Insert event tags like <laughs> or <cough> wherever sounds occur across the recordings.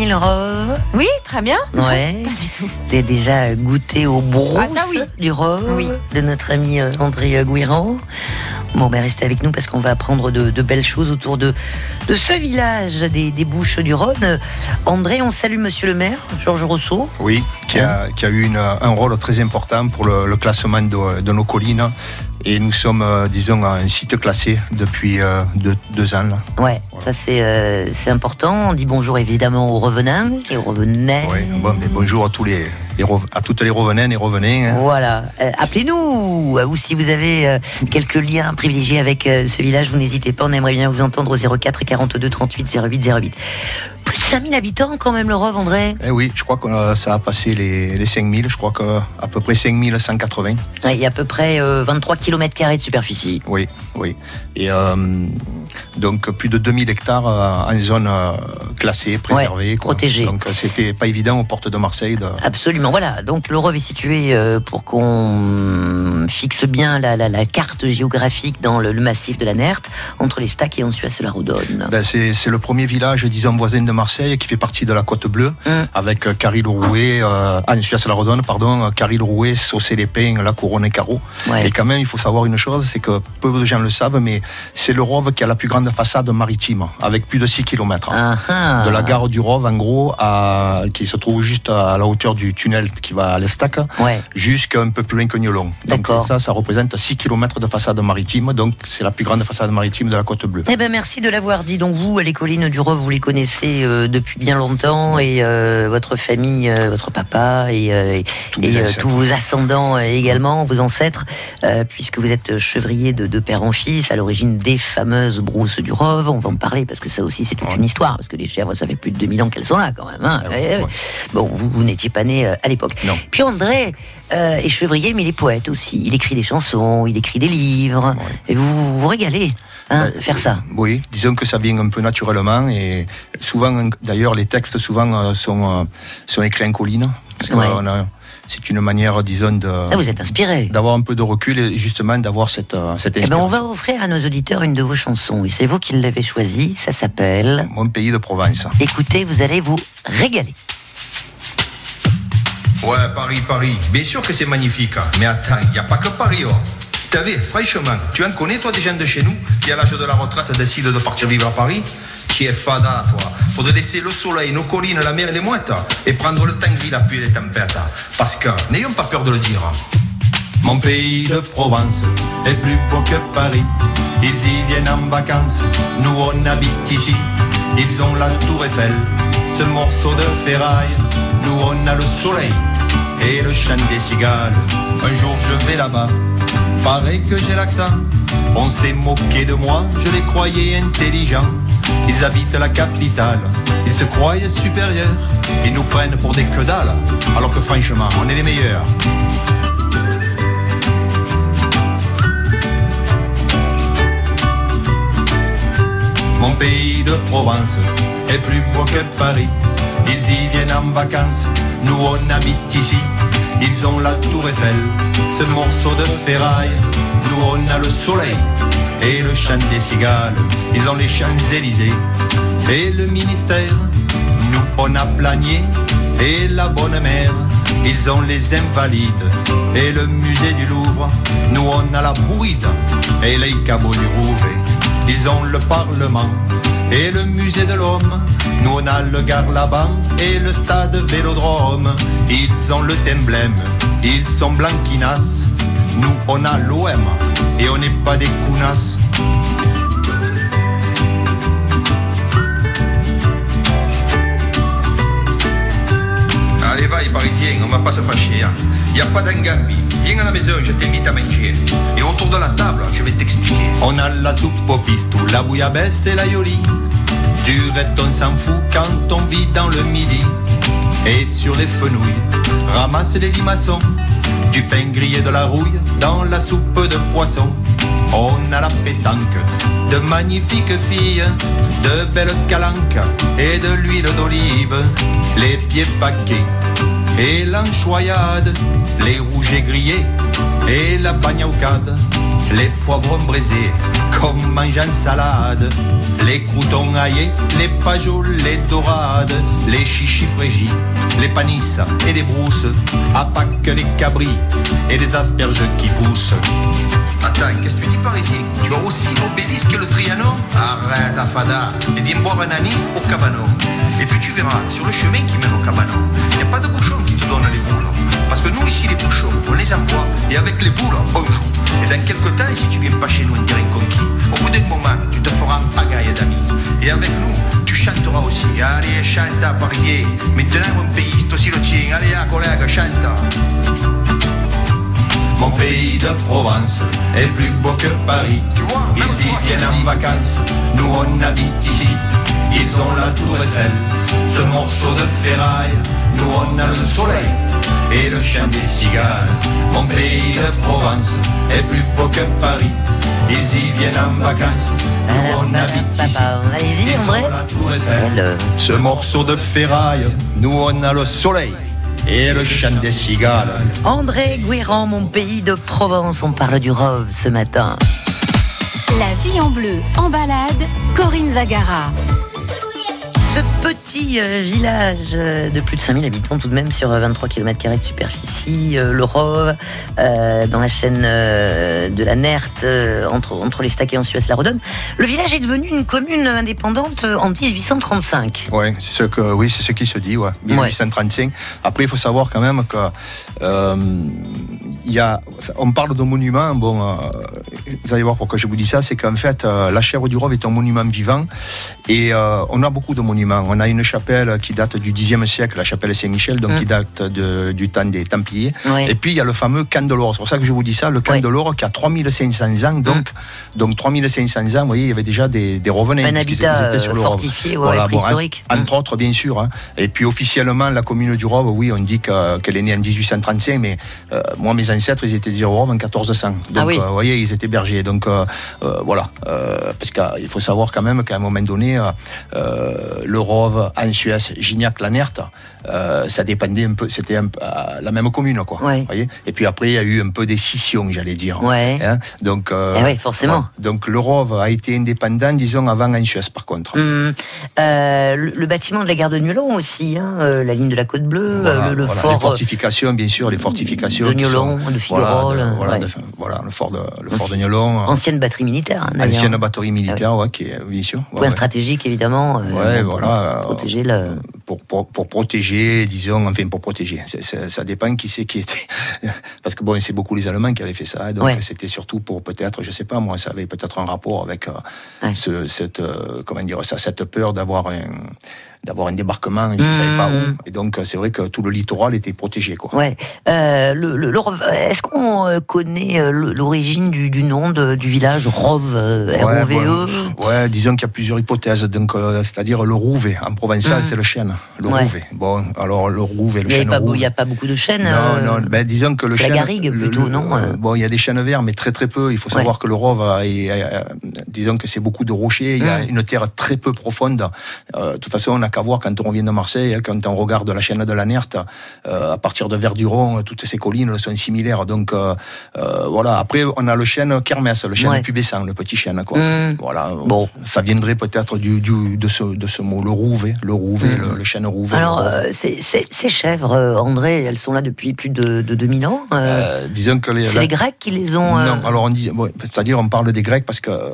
Rove Oui, très bien. Ouais. Pas du tout. Avez déjà goûté au brousse Ah, ça, oui. du rove Oui. de notre ami euh, André Guirand. Bon, ben restez avec nous parce qu'on va apprendre de, de belles choses autour de, de ce village des, des Bouches du Rhône. André, on salue Monsieur le maire, Georges Rousseau. Oui, qui a, qui a eu une- un rôle très important pour le, le classement de, de nos collines. Et nous sommes, euh, disons, un site classé depuis euh, deux, deux ans. Là. Ouais, ça c'est euh, c'est important. On dit bonjour évidemment aux revenants et aux revenants. Oui, bon, mais bonjour à, tous les, à toutes les revenants et revenants. hein. Voilà. Euh, Appelez-nous euh, ou si vous avez euh, quelques liens privilégiés avec ce village, vous n'hésitez pas. On aimerait bien vous entendre au 04 42 38 08 08. Plus de 5000 habitants quand même le Rove, André. Eh oui, je crois que euh, ça a passé les, les 5000, je crois qu'à peu près 5180. Ouais, Il y a à peu près euh, 23 km de superficie. Oui, oui. Et euh, donc plus de 2000 hectares euh, en zone euh, classée, préservée. protégée. Donc euh, c'était pas évident aux portes de Marseille. De... Absolument. Voilà. Donc le Rove est situé euh, pour qu'on fixe bien la, la- la carte géographique dans le, le massif de la Nerte, entre les Stacks et Ansuas la Roudonne. Ben, c'est le premier village, disons, voisin de Marseille qui fait partie de la Côte Bleue, Hum. avec euh, Caril-Rouet, euh, ah, la Redonne, pardon, euh, Caril-Rouet, Saucé-les-Pins, La Couronne et Carreau. Ouais. Et quand même, il faut savoir une chose, c'est que peu de gens le savent, mais c'est le Rove qui a la plus grande façade maritime, avec plus de 6 km. Ah, ah. De la gare du Rove, en gros, à, qui se trouve juste à la hauteur du tunnel qui va à l'Estac, Ouais. jusqu'à un peu plus loin que Niolon. Donc ça, ça représente 6 km de façade maritime, donc c'est la plus grande façade maritime de la Côte Bleue. Eh ben merci de l'avoir dit. Donc vous, les collines du Rove, vous les connaissez euh, depuis bien longtemps et euh, votre famille, euh, votre papa et, euh, et- Tous et, euh, vos ascendants euh, également, vos ancêtres, euh, puisque vous êtes chevrier de, de père en fils à l'origine des fameuses brousses du Rove. On va en parler parce que ça aussi c'est toute Ouais. une histoire, parce que les chèvres, ça fait plus de 2000 ans qu'elles sont là quand même. hein. Ah Ouais, ouais. Bon, vous, vous n'étiez pas né euh, à l'époque. Non. Puis André euh, est chevrier, mais il est poète aussi. Il écrit des chansons, il écrit des livres. Et vous vous régalez hein, Ouais. faire ça. Oui, disons que ça vient un peu naturellement et souvent, d'ailleurs, les textes souvent euh, sont, euh, sont écrits en colline. Parce que Ouais. on a- c'est une manière, disons, de, Ah, vous êtes inspiré. d'avoir un peu de recul et justement d'avoir cette, euh, cette Eh ben, on va offrir à nos auditeurs une de vos chansons. Et c'est vous qui l'avez choisie. Ça s'appelle. Mon pays de Provence. Écoutez, vous allez vous régaler. Ouais, Paris, Paris. Bien sûr que c'est magnifique. hein. Mais attends, il n'y a pas que Paris. Oh. Vu, franchement, tu en connais, toi, des gens de chez nous qui, à l'âge de la retraite, décident de partir vivre à Paris Tu es fada, toi. Faudrait laisser le soleil, nos collines, la mer et les mouettes et prendre le temps de vivre appuyer les tempêtes. Parce que, n'ayons pas peur de le dire. Mon pays de Provence est plus beau que Paris. Ils y viennent en vacances, nous on habite ici. Ils ont la tour Eiffel, ce morceau de ferraille. Nous on a le soleil et le chant des cigales. Un jour je vais là-bas, paraît que j'ai l'accent. On s'est moqué de moi, je les croyais intelligents. Ils habitent la capitale, ils se croient supérieurs. Ils nous prennent pour des que dalles, alors que franchement, on est les meilleurs. Mon pays de Provence est plus beau que Paris. Ils y viennent en vacances, nous on habite ici. Ils ont la tour Eiffel, ce morceau de ferraille. Nous on a le soleil et le chant des cigales. Ils ont les Champs-Élysées et le ministère. Nous on a Planier et la Bonne Mère. Ils ont les Invalides et le musée du Louvre. Nous on a la Bourride et les cabots du Rouvet. Ils ont le Parlement et le musée de l'homme. Nous on a le Garlaban et le stade Vélodrome. Ils ont le emblème, ils sont blanquinas. Nous on a l'OM et on n'est pas des counas. Allez, va, les Parisiens, on va pas se fâcher. Il n'y a pas d'engambi. Viens à la maison, je t'invite à manger. Et autour de la table, je vais t'expliquer. On a la soupe au pistou, la bouillabaisse et la yoli. Du reste on s'en fout quand on vit dans le midi. Et sur les fenouilles, ramasse les limaçons. Du pain grillé de la rouille dans la soupe de poisson. On a la pétanque, de magnifiques filles, de belles calanques et de l'huile d'olive. Les pieds paquets et l'enchoyade, les rouges grillés et la bagnocade. les poivrons brisés, comme mange en salade, les croutons aillés, les pageaux, les dorades, les chichis frégis, les panisses et les brousses, à Pâques les cabris et les asperges qui poussent. Attends, qu'est-ce que tu dis par ici? Tu vas aussi l'obélisque et le Trianon? Arrête, Afada, et viens boire un anis au cabanon. Et puis tu verras, sur le chemin qui mène au cabanon, il n'y a pas de bouchon te donne les boules. Parce que nous ici, les bouchons, on les emploie, et avec les boules, on joue. Et dans quelques temps, si tu viens pas chez nous, on dirait conquis. Au bout d'un moment, tu te feras un pagaille d'amis. Et avec nous, tu chanteras aussi. Allez, chante, Parisien. Maintenant, mon pays, c'est aussi le tien. Allez, collègue, chante. Mon pays de Provence est plus beau que Paris. Tu vois, Ils y viennent en vacances, nous on habite ici. Ils ont la tour Eiffel, ce morceau de ferraille. Nous on a le soleil et le chien des cigales. Mon pays de Provence est plus beau que Paris. Ils y viennent en vacances, nous on habite ici. Allez-y, Ils André. ont la tour Eiffel. Euh, Ce morceau de ferraille, nous on a le soleil et le chant des cigales. André Guérand, mon pays de Provence. On parle du Rove ce matin. La vie en bleu, en balade, Corinne Zagara. Ce petit euh, village euh, de plus de 5000 habitants tout de même sur euh, 23 km de superficie, euh, le Rove, euh, dans la chaîne euh, de la Nerte, euh, entre, entre les Stacs et en Suez la Redonne. Le village est devenu une commune indépendante euh, en 1835. Ouais, c'est ce que, oui, c'est ce qui se dit, ouais, 1835. Après, il faut savoir quand même que euh, il y a, on parle de monument. Bon, euh, vous allez voir pourquoi je vous dis ça, c'est qu'en fait, euh, la chèvre du Rove est un monument vivant et euh, on a beaucoup de monuments. On a une chapelle qui date du Xe siècle, la chapelle Saint-Michel, donc Mm. qui date de- du temps des Templiers. Et puis il y a le fameux camp de l'Or. C'est pour ça que je vous dis ça, le de l'Or qui a 3500 ans. Donc, donc 3500 ans, vous voyez, il y avait déjà des, des revenants. Un habitat étaient sur euh, le fortifié, ouais, Voilà, bon, préhistorique. en- entre autres, bien sûr. hein. Et puis officiellement, la commune du Rove, oui, on dit que- qu'elle est née en 1835, mais euh, moi, mes ancêtres, ils étaient déjà au Rove en 1400. Donc, Ah oui. euh, vous voyez, ils étaient bergers. Donc, euh, voilà. Parce qu'il faut savoir quand même qu'à un moment donné, le Rove, en Suez, Gignac, la Nerte, euh, ça dépendait un peu, c'était euh, la même commune, quoi. Ouais. Vous voyez Et puis après, il y a eu un peu des scissions, j'allais dire. Ouais. Hein donc, euh, Eh oui, forcément. Donc, le Rove a été indépendant, disons, avant en Suez, par contre. Hum, euh, le, bâtiment de la gare de Nulon aussi, hein, la ligne de la Côte Bleue, Voilà, le, le voilà. fort. les fortifications, bien sûr, les fortifications de sont- de Figuerolles, voilà, ouais. de- voilà, le fort de, le fort de euh, Ancienne batterie militaire, hein, ancienne batterie militaire, ouais, qui est, bien sûr. Point stratégique, évidemment. Ouais, voilà, Protéger le. Pour, pour, pour protéger, disons, enfin pour protéger. C'est- ça dépend qui c'est qui était. <laughs> Parce que bon, c'est beaucoup les Allemands qui avaient fait ça. Donc Ouais. c'était surtout pour peut-être, je sais pas, moi, ça avait peut-être un rapport avec euh, Ouais. ce, cette, euh, comment dire ça, cette peur d'avoir un d'avoir un débarquement, je ne savais pas Mmh. où. Et donc c'est vrai que tout le littoral était protégé, quoi. Ouais. Euh, le, le- le Rove, Est-ce qu'on euh, connaît euh, l'origine du, du nom de- du village Rove euh, Ouais, R-O-V-E bon, ouais, disons qu'il y a plusieurs hypothèses. Donc, euh, c'est-à-dire le rouvet. En provençal, Mhm. c'est le chêne. Le Ouais. rouvet. Bon, alors le rouvet, le n'y chêne a, il y a pas beaucoup de chênes. Non, euh, non, ben, disons que le c'est la chêne. garrigue plutôt, non, euh, euh. Bon, il y a des chênes verts, mais très très peu. Il faut savoir que le Rove, a- euh, disons que c'est beaucoup de rochers. Il y a Mm. une terre très peu profonde. Euh, de toute façon, on n'a qu'à voir quand on revient de Marseille, hein, quand on regarde la chaîne de la Nerte, euh, à partir de Verduron, toutes ces collines sont similaires. Donc euh, euh, voilà. Après, on a le chêne Kermès, le chêne Ouais. pubescent, le petit chêne. Quoi. Mm. Voilà. Bon. Ça viendrait peut-être du, du- de, ce, de ce mot, le rouvet, le rouvet, Mm. le, le chêne rouvet. Alors, euh, ces, ces- ces chèvres, euh, André, elles sont là depuis plus de, de 2000 ans. euh, Euh, disons que les, c'est la- les Grecs qui les ont. euh, Non, alors on dit, bon, c'est-à-dire on parle des Grecs parce que euh,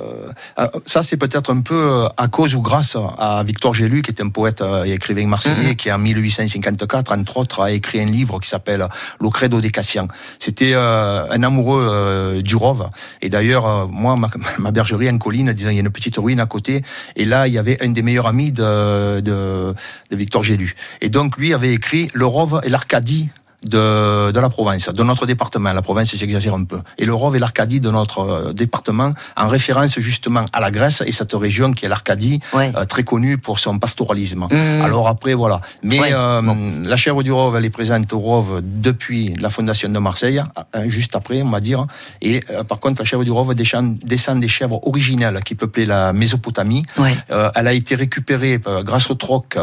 euh, ça c'est peut-être un peu euh, à cause ou grâce à Victor Gélu qui est un poète euh, et écrivain marseillais Mhm. qui en 1854 entre autres a écrit un livre qui s'appelle Le Credo des Cassians. C'était euh, un amoureux euh, du Rove et d'ailleurs moi ma, <laughs> ma bergerie en colline, disons il y a une petite ruine à côté et là il y avait un des meilleurs amis de, de, de Victor Gélu et donc lui avait écrit Le Rove et l'Arcadie de, de la province, de notre département. La province, j'exagère un peu. Et le Rove et l'Arcadie de notre euh, département, en référence justement à la Grèce et cette région qui est l'Arcadie, Ouais. euh, très connue pour son pastoralisme. Mhm. Alors après, voilà. Mais Ouais, euh, bon. la chèvre du Rove, elle est présente au Rove depuis la fondation de Marseille, juste après, on va dire. Et euh, par contre, la chèvre du Rove descend, des chèvres originales qui peuplaient la Mésopotamie. Ouais. Elle a été récupérée grâce au troc,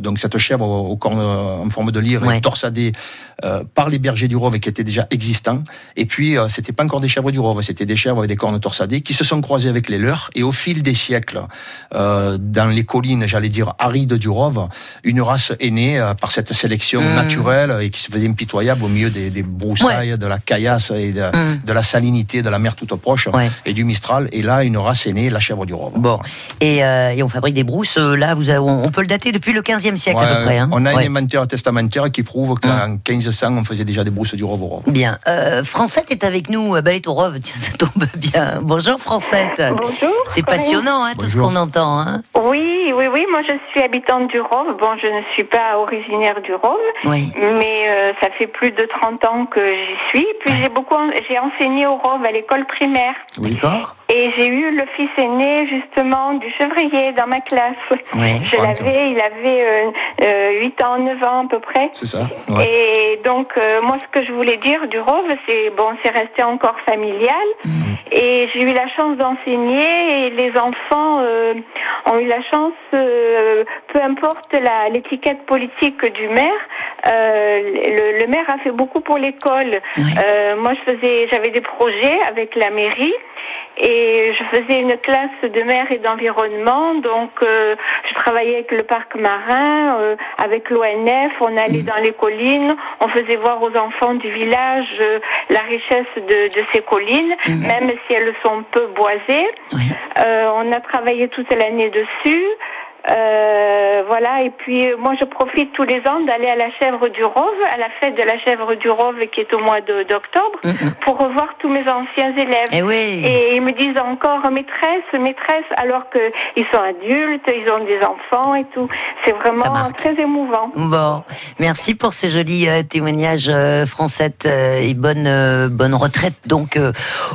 donc cette chèvre au, au corne euh, en forme de lyre et torsadée euh, par les bergers du Rove qui étaient déjà existants. Et puis, euh, c'était pas encore des chèvres du Rove, c'était des chèvres avec des cornes torsadées qui se sont croisées avec les leurs. Et au fil des siècles, euh, dans les collines, j'allais dire arides du Rove, une race est née euh, par cette sélection hmm. naturelle et qui se faisait impitoyable au milieu des, broussailles, de la caillasse et hmm. de, la salinité de la mer toute proche et du Mistral. Et là, une race est née, la chèvre du Rove. Bon, et, et on fabrique des brousses. Là, vous on, peut le dater depuis le 15e siècle à peu près. Hein. On a un inventaire testamentaire qui prouve qu'en hum. mmh. 15 1900, on faisait déjà des brousses du Rove au Rove. Bien. Euh, Francette est avec nous. Euh, bah, elle est au Rove, <laughs> tiens, ça tombe bien. Bonjour Francette. Bonjour. C'est passionnant hein, tout ce qu'on entend. Hein. Oui, oui, oui. Moi, je suis habitante du Rove. Bon, je ne suis pas originaire du Rove, oui. mais euh, ça fait plus de 30 ans que j'y suis. Puis ouais. j'ai beaucoup, j'ai enseigné au Rove à l'école primaire. Oui. D'accord. Et j'ai eu le fils aîné justement du chevrier dans ma classe. Ouais, je l'avais, il avait euh, euh, 8 ans, 9 ans à peu près. C'est ça. Ouais. Et donc, euh, moi, ce que je voulais dire du Rove, c'est, bon, c'est resté encore familial. Mhm. Et j'ai eu la chance d'enseigner et les enfants euh, ont eu la chance, euh, peu importe l'étiquette politique du maire, le, le, maire a fait beaucoup pour l'école. moi, je faisais, j'avais des projets avec la mairie. Et je faisais une classe de mer et d'environnement, donc euh, je travaillais avec le parc marin, euh, avec l'ONF, on allait dans les collines, on faisait voir aux enfants du village euh, la richesse de, de, ces collines, mhm. même si elles sont peu boisées. on a travaillé toute l'année dessus. Euh, voilà, et puis euh, moi je profite tous les ans d'aller à la chèvre du Rove, à la fête de la chèvre du Rove qui est au mois d'octobre, mm, mm. pour revoir tous mes anciens élèves. Et, eh et ils me disent encore maîtresse, maîtresse, alors qu'ils sont adultes, ils ont des enfants et tout. C'est vraiment très émouvant. Bon, merci pour ce joli euh, témoignage, euh, Francette, et bonne, bonne retraite donc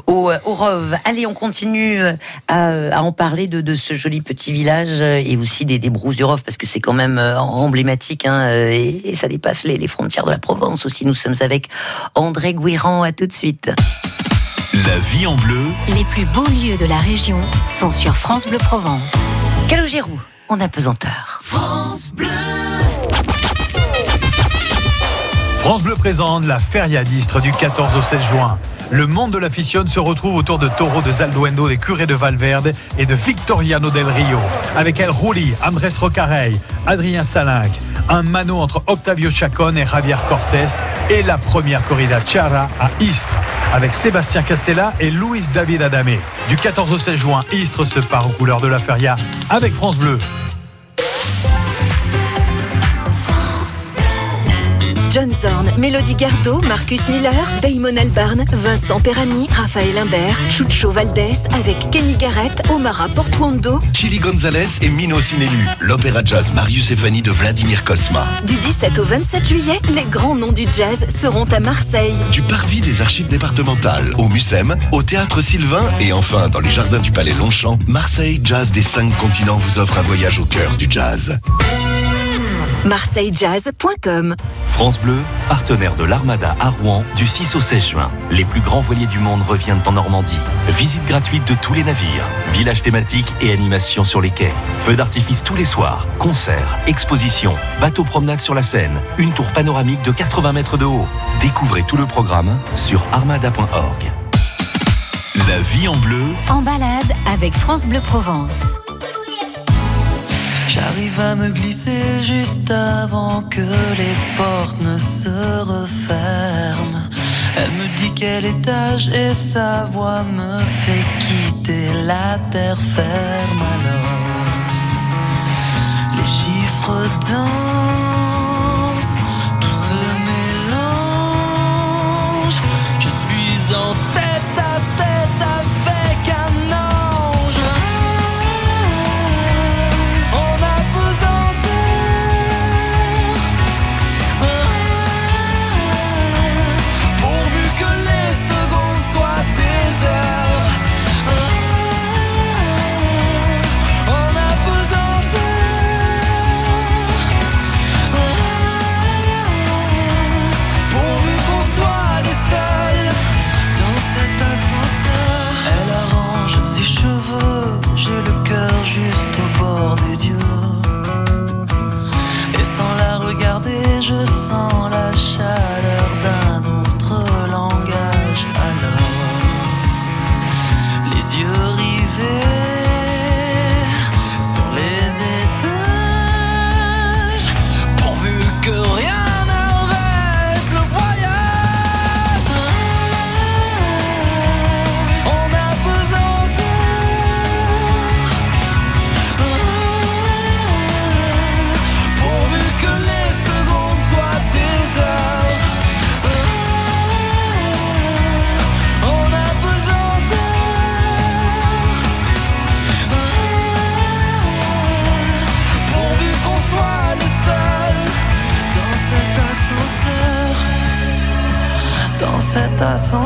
au, au Rove. Allez, on continue à, en parler de, de, ce joli petit village et aussi des, des brousses du Rove parce que c'est quand même euh, emblématique hein, euh, et, ça dépasse les, les, frontières de la Provence aussi. Nous sommes avec André Guirand. À tout de suite. La vie en bleu. Les plus beaux lieux de la région sont sur France Bleu Provence. Calogérou, en apesanteur. France Bleu. France Bleu présente la Feria d'Istre du 14 au 16 juin. Le monde de la fission se retrouve autour de Toro de Zalduendo, des Curés de Valverde et de Victoriano del Rio. Avec El Rulli, Andrés Rocarey, Adrien Salinck, un mano entre Octavio Chacon et Javier Cortés et la première corrida Chara à Istres avec Sébastien Castella et Luis David Adamé. Du 14 au 16 juin, Istres se part aux couleurs de la feria avec France Bleu. John Zorn, Mélodie Gardot, Marcus Miller, Damon Albarn, Vincent Perani, Raphaël Imbert, Chucho Valdés avec Kenny Garrett, Omara Portuondo, Chili Gonzalez et Mino Sinelu. L'opéra jazz Marius et Fanny de Vladimir Kosma. Du 17 au 27 juillet, les grands noms du jazz seront à Marseille. Du parvis des archives départementales au Mucem, au théâtre Sylvain et enfin dans les jardins du Palais Longchamp, Marseille Jazz des cinq continents vous offre un voyage au cœur du jazz marseillejazz.com. France Bleu, partenaire de l'Armada à Rouen du 6 au 16 juin. Les plus grands voiliers du monde reviennent en Normandie. Visite gratuite de tous les navires, village thématique et animation sur les quais. Feux d'artifice tous les soirs, concerts, expositions, bateaux promenade sur la Seine, une tour panoramique de 80 mètres de haut. Découvrez tout le programme sur armada.org. La vie en bleu. En balade avec France Bleu Provence. J'arrive à me glisser juste avant que les portes ne se referment. Elle me dit quel étage et sa voix me fait quitter la terre ferme alors. Les chiffres dansent, tout se mélange. Je suis en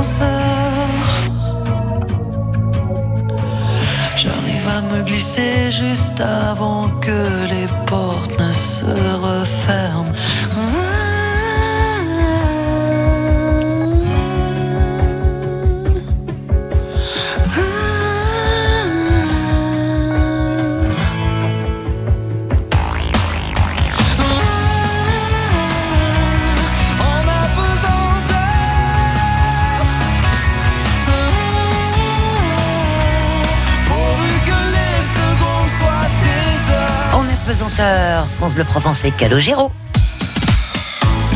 closer France Bleu Provence et Calogero.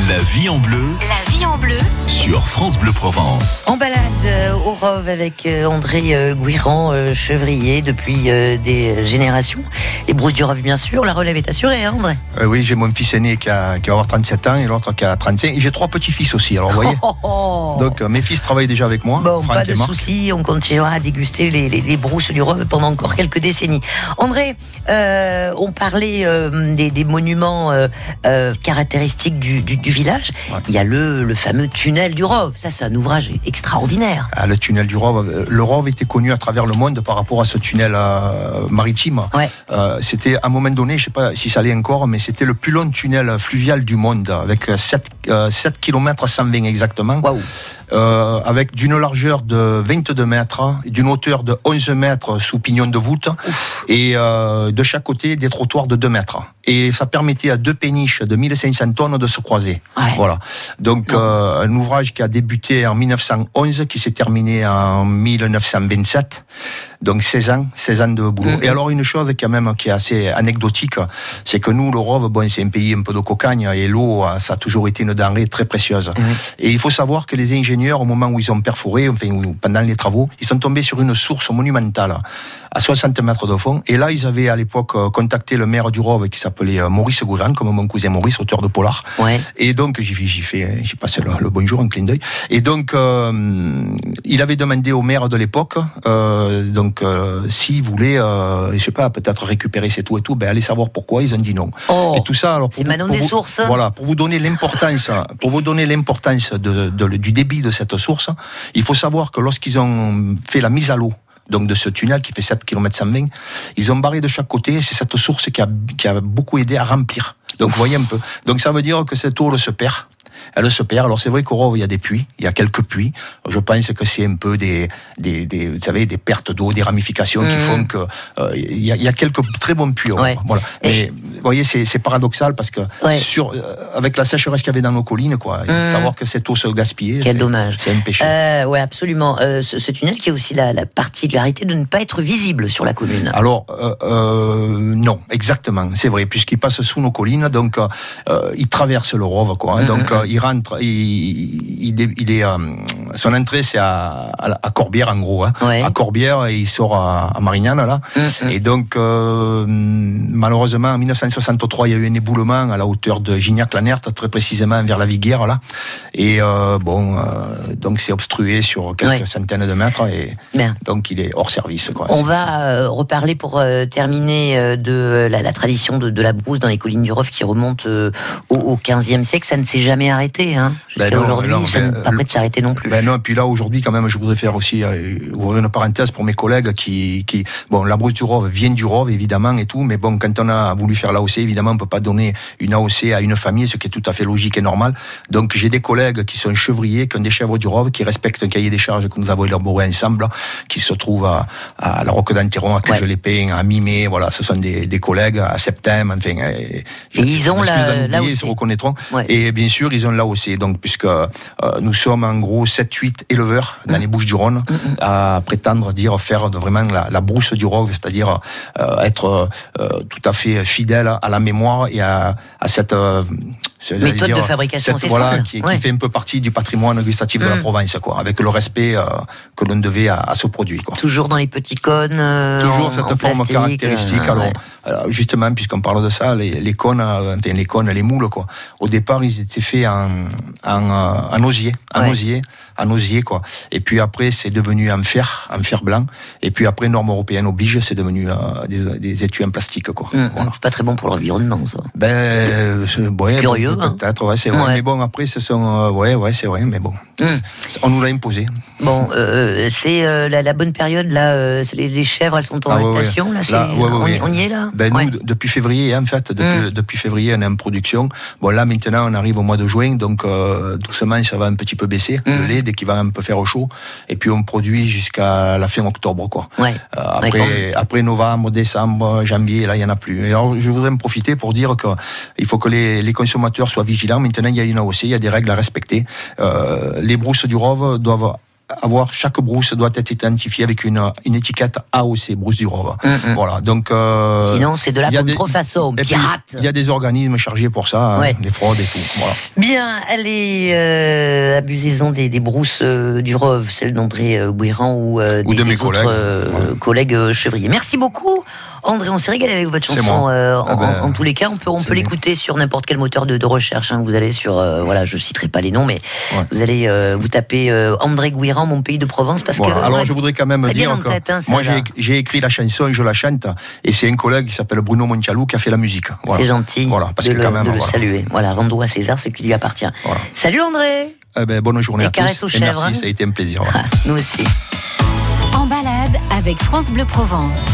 La vie en bleu La vie en bleu sur France Bleu Provence. En balade euh, au Rove avec euh, André euh, Guirand, euh, chevrier depuis euh, des générations. Les brousses du Rove, bien sûr. La relève est assurée, hein, André? Euh, oui, j'ai mon fils aîné qui, a, qui va avoir 37 ans et l'autre qui a 35. Et j'ai trois petits-fils aussi, alors vous voyez. Oh, oh. Donc euh, mes fils travaillent déjà avec moi. Bon, Franck pas de soucis, on continuera à déguster les, les- les brousses du Rhône pendant encore quelques décennies. André, euh, on parlait euh, des, des monuments euh, euh, caractéristiques du, du- du village. Ouais. Il y a le, le fameux tunnel du Rove. Ça, c'est un ouvrage extraordinaire. Ah, le tunnel du Rove. Euh, Le Rove était connu à travers le monde par rapport à ce tunnel euh, maritime. Ouais. Euh, c'était à un moment donné, je sais pas si ça allait encore, mais c'était le plus long tunnel fluvial du monde, avec 7, 7 km 120 exactement, euh, avec d'une largeur de 22 mètres, d'une hauteur de 11 mètres sous pignon de voûte, et de chaque côté des trottoirs de 2 mètres. Et ça permettait à deux péniches de 1500 tonnes de se croiser. Ouais. Voilà. Donc euh, un ouvrage qui a débuté en 1911, qui s'est terminé en 1927. Donc 16 ans, 16 ans de boulot. Mhm. Et alors une chose quand même qui est assez anecdotique, c'est que nous, le Rove, bon, c'est un pays un peu de cocagne et l'eau, ça a toujours été une denrée très précieuse. Et il faut savoir que les ingénieurs, au moment où ils ont perforé, enfin pendant les travaux, ils sont tombés sur une source monumentale à 60 mètres de fond. Et là, ils avaient à l'époque euh, contacté le maire du Rove qui s'appelait euh, Maurice Gouran, comme mon cousin Maurice, auteur de Polar. Ouais. Et donc, j'ai fait, j'ai fait, j'ai passé le, le bonjour, un clin d'œil. Et donc, euh, il avait demandé au maire de l'époque, euh, donc, euh, s'il voulait, euh, je sais pas, peut-être récupérer ses tout et tout, ben, allez savoir pourquoi, ils ont dit non. Oh. Et tout ça, alors, pour vous- pour des vous- sources. Voilà, pour vous donner l'importance, <laughs> pour vous donner l'importance de, de- du débit de cette source, il faut savoir que lorsqu'ils ont fait la mise à l'eau, donc de ce tunnel qui fait 7 km 120, ils ont barré de chaque côté, c'est cette source qui a, qui a beaucoup aidé à remplir. Donc vous voyez un peu. Donc ça veut dire que cette eau se perd. Elle se perd. Alors c'est vrai qu'au Rove, il y a des puits, il y a quelques puits. Je pense que c'est un peu des, des, des- vous savez, des pertes d'eau, des ramifications qui Mhm. font que euh, il y, a, il y a quelques très bons puits. au Ouais. Rove. Voilà. Mais vous voyez, c'est paradoxal parce que Ouais. sur, euh, avec la sécheresse qu'il y avait dans nos collines, quoi, Mhm. savoir que cette eau se gaspillait. Quel c'est- dommage. C'est un péché. Euh, ouais, absolument. Euh, ce, ce tunnel qui a aussi la, la particularité de ne pas être visible sur la commune. Alors, non, exactement, c'est vrai, puisqu'il passe sous nos collines, donc il traverse le Rove, quoi. hein. Mhm. donc, euh, il rentre, il, il, il- il est, euh, son entrée, c'est à, Corbière, en gros, hein. Ouais. à Corbière, et il sort à, à Marignane, là. Mhm. Et donc, euh, malheureusement, en 1963, il y a eu un éboulement à la hauteur de Gignac-Lanert, très précisément vers la Viguière, là. Et bon, donc c'est obstrué sur quelques Ouais. centaines de mètres, et Bien. donc il est hors service, quoi. On va reparler pour terminer de la, la tradition de, de la brousse dans les collines du Rove qui remonte au, au 15e siècle. Ça ne s'est jamais arrêté. Hein. Ben aujourd'hui, ça ben, n'est pas prêt de s'arrêter non plus. Ben non, et puis là, aujourd'hui, quand même, je voudrais faire aussi euh, ouvrir une parenthèse pour mes collègues qui, qui bon, la brousse du Rove vient du Rove, évidemment, et tout, mais bon, quand on a voulu faire l'AOC, évidemment, on peut pas donner une AOC à une famille, ce qui est tout à fait logique et normal. Donc, j'ai des collègues qui sont chevriers, qui ont des chèvres du Rove, qui respectent un cahier des charges que nous avons élaboré ensemble, qui se trouvent à, à la Roque d'Antiron, à que Ouais. je les peins, à Mimé, voilà, ce sont des, des collègues à Septembre, enfin. Et, Et ils ont la- l'AOC. Ils se reconnaîtront. Ouais. Et bien sûr, ils là aussi. Donc, puisque euh, nous sommes en gros 7-8 éleveurs Mm. dans les Bouches du Rhône à prétendre dire faire de vraiment la, la brousse du Rove, c'est-à-dire euh, être euh, tout à fait fidèle à la mémoire et à, à cette c'est- Méthode de fabrication cette- voilà, qui, fait un peu partie du patrimoine gustatif de la Mm. Provence, quoi, avec le respect euh, que l'on devait à, à ce produit. Quoi. Toujours dans les petits cônes. euh, Toujours en- cette en forme caractéristique. euh, alors, ouais. justement, puisqu'on parle de ça, les, les cônes, enfin, les cônes, les moules, quoi. Au départ, ils étaient faits en, en, en osier, en Ouais. osier, en osier, quoi. Et puis après, c'est devenu en fer, en fer blanc. Et puis après, norme européenne oblige, c'est devenu euh, des, des étuis en plastique, quoi. Voilà. C'est pas très bon pour l'environnement, ça. Ben, euh, ouais, Curieux, hein. Peut-être, ouais, c'est vrai. Ouais. Mais bon, après, ce sont. euh, ouais, ouais, c'est vrai, mais bon. Hum. On nous l'a imposé. Bon, euh, c'est euh, la, la bonne période là. euh, les, les chèvres, elles sont en Ah, ouais, ouais. lactation là. ouais, on, y- ouais. on y est là. Ben. Nous, depuis février, en fait, depuis, Mm. depuis février, on est en production. Bon, là, maintenant, on arrive au mois de juin, donc doucement, ça va un petit peu baisser, Mm. le lait, dès qu'il va un peu faire chaud. Et puis, on produit jusqu'à la fin octobre, quoi. Après, après novembre, décembre, janvier, là, il n'y en a plus. Et alors, je voudrais en profiter pour dire qu'il faut que les, les consommateurs soient vigilants. Maintenant, il y a une AOC, il y a des règles à respecter. Les brousses du Rove doivent avoir, chaque brousse doit être identifiée avec une, une étiquette AOC, brousse du Rove. Hum, hum. Voilà, donc... euh, Sinon, c'est de la contrefaçon, pirate. Il y a des organismes chargés pour ça, hein, Ouais. les fraudes et tout. Voilà. Bien, allez, euh, abusez-en des, des brousses euh, du Rove, celles d'André euh, Guéran ou, euh, Ou de mes collègues. Voilà. collègues chevriers. Merci beaucoup, André. On s'est régalé avec votre chanson. euh, en, Ah ben, en- en tous les cas, on peut, on l'écouter sur n'importe quel moteur de, de recherche. hein. Vous allez sur, euh, voilà, je citerai pas les noms, mais Ouais. vous allez euh, vous taper euh, André Guéran, mon pays de Provence, parce Voilà. que Alors ouais, je voudrais quand même dire en que tête, hein, moi j'ai écrit la chanson et je la chante et c'est un collègue qui s'appelle Bruno Montialou qui a fait la musique. Voilà. c'est gentil Voilà, parce de, que le, quand même, de le voilà. saluer. Voilà, rendons à César ce qui lui appartient. Voilà. Salut André, Eh ben, bonne journée Et à tous aux et chèvres, merci, hein. ça a été un plaisir. <laughs> nous aussi. En balade avec France Bleu Provence.